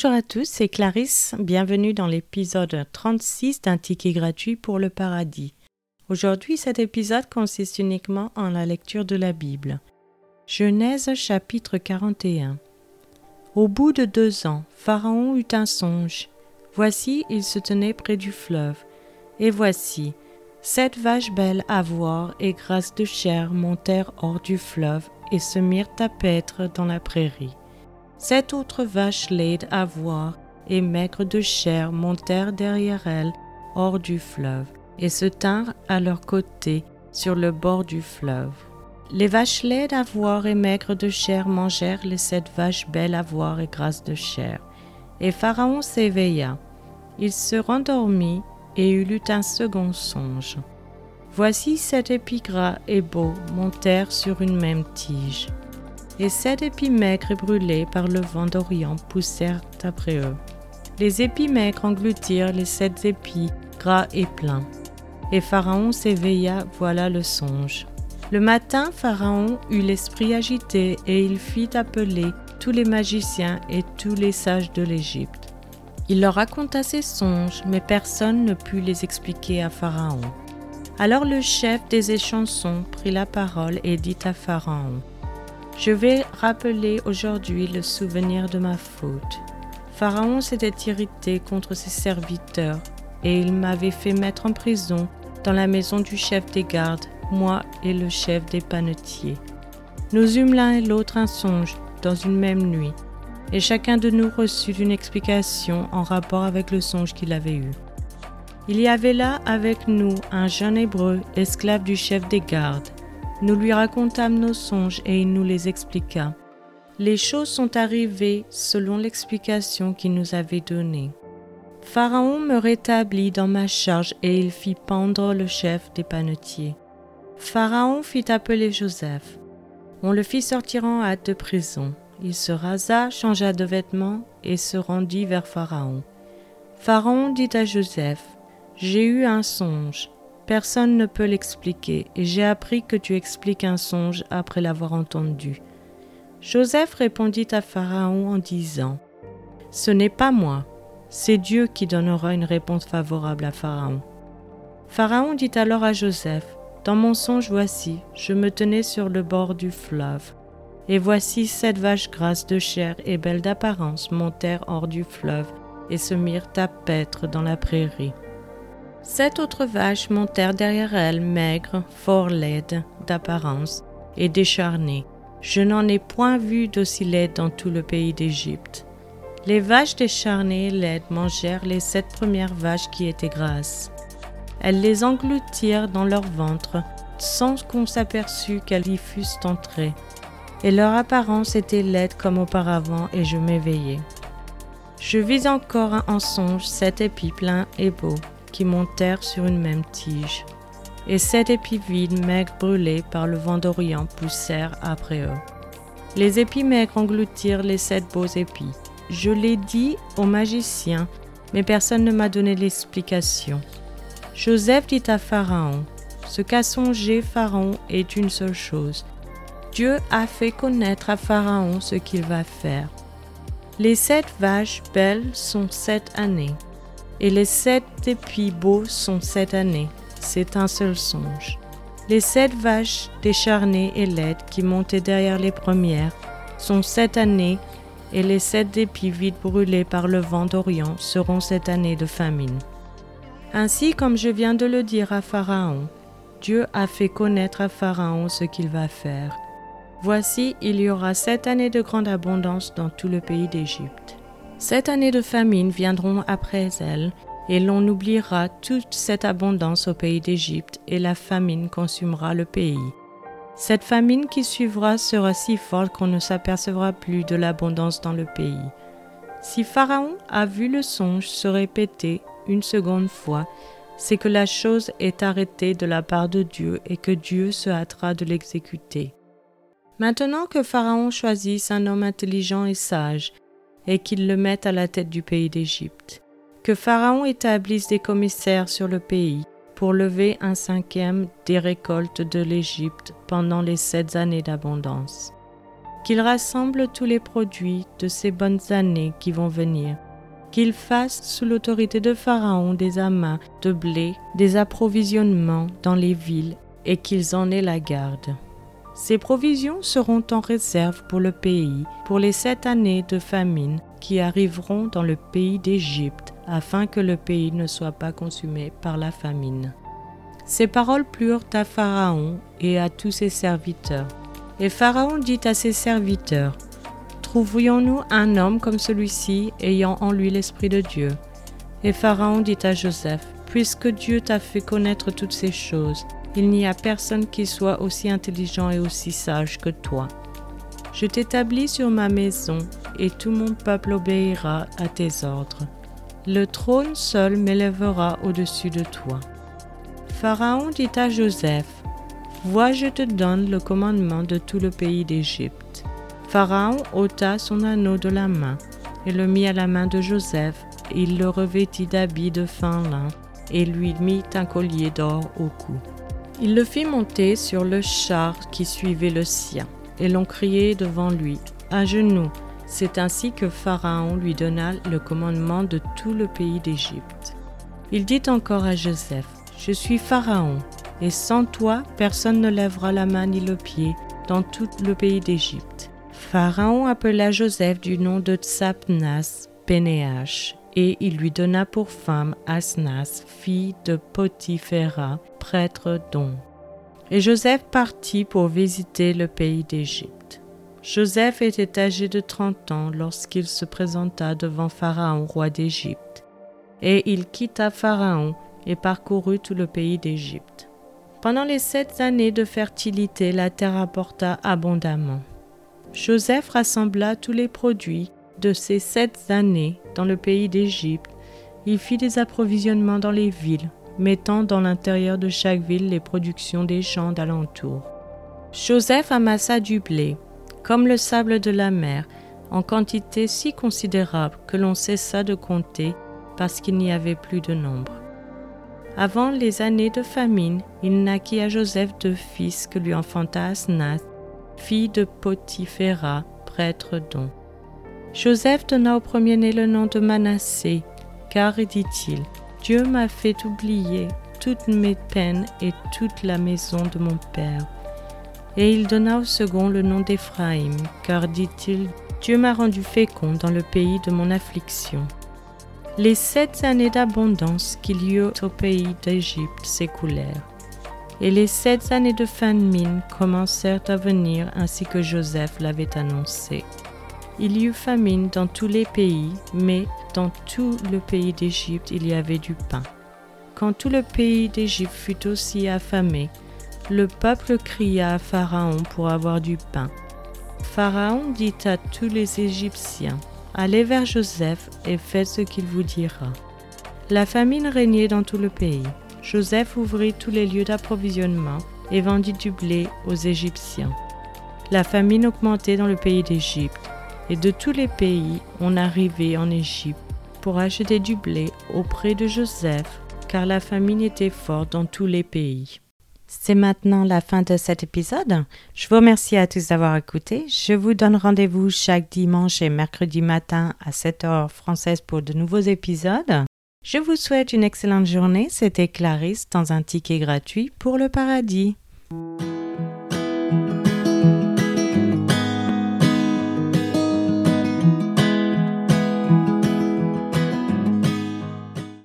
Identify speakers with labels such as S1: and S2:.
S1: Bonjour à tous, c'est Clarisse. Bienvenue dans l'épisode 36 d'un ticket gratuit pour le paradis. Aujourd'hui, cet épisode consiste uniquement en la lecture de la Bible. Genèse chapitre 41. Au bout de deux ans, Pharaon eut un songe. Voici, il se tenait près du fleuve. Et voici, sept vaches belles à voir et grasses de chair montèrent hors du fleuve et se mirent à paître dans la prairie. Sept autres vaches laides à voir et maigres de chair montèrent derrière elles hors du fleuve et se tinrent à leur côté sur le bord du fleuve. Les vaches laides à voir et maigres de chair mangèrent les sept vaches belles à voir et grasses de chair. Et Pharaon s'éveilla. Il se rendormit et eut un second songe. Voici sept épis gras et beaux montèrent sur une même tige et sept épis maigres brûlés par le vent d'Orient poussèrent après eux. Les épis maigres engloutirent les sept épis gras et pleins. Et Pharaon s'éveilla, voilà le songe. Le matin, Pharaon eut l'esprit agité et il fit appeler tous les magiciens et tous les sages de l'Égypte. Il leur raconta ses songes, mais personne ne put les expliquer à Pharaon. Alors le chef des échansons prit la parole et dit à Pharaon, je vais rappeler aujourd'hui le souvenir de ma faute. Pharaon s'était irrité contre ses serviteurs et il m'avait fait mettre en prison dans la maison du chef des gardes, moi et le chef des panetiers. Nous eûmes l'un et l'autre un songe dans une même nuit, et chacun de nous reçut une explication en rapport avec le songe qu'il avait eu. Il y avait là avec nous un jeune hébreu, esclave du chef des gardes. Nous lui racontâmes nos songes et il nous les expliqua. Les choses sont arrivées selon l'explication qu'il nous avait donnée. Pharaon me rétablit dans ma charge et il fit pendre le chef des panetiers. Pharaon fit appeler Joseph. On le fit sortir en hâte de prison. Il se rasa, changea de vêtements et se rendit vers Pharaon. Pharaon dit à Joseph, J'ai eu un songe. Personne ne peut l'expliquer, et j'ai appris que tu expliques un songe après l'avoir entendu. Joseph répondit à Pharaon en disant, Ce n'est pas moi, c'est Dieu qui donnera une réponse favorable à Pharaon. Pharaon dit alors à Joseph, Dans mon songe voici, je me tenais sur le bord du fleuve, et voici sept vaches grasses de chair et belles d'apparence montèrent hors du fleuve et se mirent à paître dans la prairie. Sept autres vaches montèrent derrière elles, maigres, fort laides d'apparence et décharnées. Je n'en ai point vu d'aussi laides dans tout le pays d'Égypte. Les vaches décharnées et laides mangèrent les sept premières vaches qui étaient grasses. Elles les engloutirent dans leur ventre sans qu'on s'aperçût qu'elles y fussent entrées. Et leur apparence était laide comme auparavant, et je m'éveillai. Je vis encore en songe sept épis pleins et beaux montèrent sur une même tige. Et sept épis vides, maigres brûlés par le vent d'Orient, poussèrent après eux. Les épis maigres engloutirent les sept beaux épis. Je l'ai dit aux magiciens, mais personne ne m'a donné l'explication. Joseph dit à Pharaon, Ce qu'a songé Pharaon est une seule chose. Dieu a fait connaître à Pharaon ce qu'il va faire. Les sept vaches belles sont sept années et les sept épis beaux sont sept années. C'est un seul songe. Les sept vaches décharnées et laides qui montaient derrière les premières sont sept années, et les sept épis vides brûlés par le vent d'Orient seront sept années de famine. Ainsi comme je viens de le dire à Pharaon, Dieu a fait connaître à Pharaon ce qu'il va faire. Voici, il y aura sept années de grande abondance dans tout le pays d'Égypte. Sept années de famine viendront après elles, et l'on oubliera toute cette abondance au pays d'Égypte, et la famine consumera le pays. Cette famine qui suivra sera si forte qu'on ne s'apercevra plus de l'abondance dans le pays. Si Pharaon a vu le songe se répéter une seconde fois, c'est que la chose est arrêtée de la part de Dieu et que Dieu se hâtera de l'exécuter. Maintenant que Pharaon choisisse un homme intelligent et sage, et qu'il le mette à la tête du pays d'Égypte. Que Pharaon établisse des commissaires sur le pays pour lever un cinquième des récoltes de l'Égypte pendant les sept années d'abondance. qu'il rassemble tous les produits de ces bonnes années qui vont venir, qu'il fasse sous l'autorité de Pharaon des amas de blé, des approvisionnements dans les villes, et qu'ils en aient la garde. Ces provisions seront en réserve pour le pays, pour les sept années de famine qui arriveront dans le pays d'Égypte, afin que le pays ne soit pas consumé par la famine. Ces paroles plurent à Pharaon et à tous ses serviteurs. Et Pharaon dit à ses serviteurs, Trouverions-nous un homme comme celui-ci ayant en lui l'Esprit de Dieu? Et Pharaon dit à Joseph, Puisque Dieu t'a fait connaître toutes ces choses, il n'y a personne qui soit aussi intelligent et aussi sage que toi. Je t'établis sur ma maison, et tout mon peuple obéira à tes ordres. Le trône seul m'élèvera au-dessus de toi. Pharaon dit à Joseph, Vois, je te donne le commandement de tout le pays d'Égypte. Pharaon ôta son anneau de la main et le mit à la main de Joseph. il le revêtit d'habits de fin lin et lui mit un collier d'or au cou. Il le fit monter sur le char qui suivait le sien, et l'on criait devant lui, à genoux. C'est ainsi que Pharaon lui donna le commandement de tout le pays d'Égypte. Il dit encore à Joseph, Je suis Pharaon, et sans toi personne ne lèvera la main ni le pied dans tout le pays d'Égypte. Pharaon appela Joseph du nom de Tsapnas Pénéach, et il lui donna pour femme Asnas, fille de Potiphéra, prêtre d'On. Et Joseph partit pour visiter le pays d'Égypte. Joseph était âgé de trente ans lorsqu'il se présenta devant Pharaon, roi d'Égypte. Et il quitta Pharaon et parcourut tout le pays d'Égypte. Pendant les sept années de fertilité, la terre apporta abondamment. Joseph rassembla tous les produits de ces sept années dans le pays d'Égypte. Il fit des approvisionnements dans les villes, mettant dans l'intérieur de chaque ville les productions des champs d'alentour. Joseph amassa du blé, comme le sable de la mer, en quantité si considérable que l'on cessa de compter parce qu'il n'y avait plus de nombre. Avant les années de famine, il naquit à Joseph deux fils que lui enfanta Asnath, fille de Potiphéra, prêtre d'On. Joseph donna au premier-né le nom de Manassé, car, dit-il, Dieu m'a fait oublier toutes mes peines et toute la maison de mon père. Et il donna au second le nom d'Éphraïm, car, dit-il, Dieu m'a rendu fécond dans le pays de mon affliction. Les sept années d'abondance qu'il y eut au pays d'Égypte s'écoulèrent, et les sept années de famine commencèrent à venir ainsi que Joseph l'avait annoncé. Il y eut famine dans tous les pays, mais dans tout le pays d'Égypte il y avait du pain. Quand tout le pays d'Égypte fut aussi affamé, le peuple cria à Pharaon pour avoir du pain. Pharaon dit à tous les Égyptiens, Allez vers Joseph et faites ce qu'il vous dira. La famine régnait dans tout le pays. Joseph ouvrit tous les lieux d'approvisionnement et vendit du blé aux Égyptiens. La famine augmentait dans le pays d'Égypte, et de tous les pays on arrivait en Égypte pour acheter du blé auprès de Joseph, car la famine était forte dans tous les pays. C'est maintenant la fin de cet épisode. Je vous remercie à tous d'avoir écouté. Je vous donne rendez-vous chaque dimanche et mercredi matin à 7h française pour de nouveaux épisodes. Je vous souhaite une excellente journée. C'était Clarisse dans un ticket gratuit pour le paradis.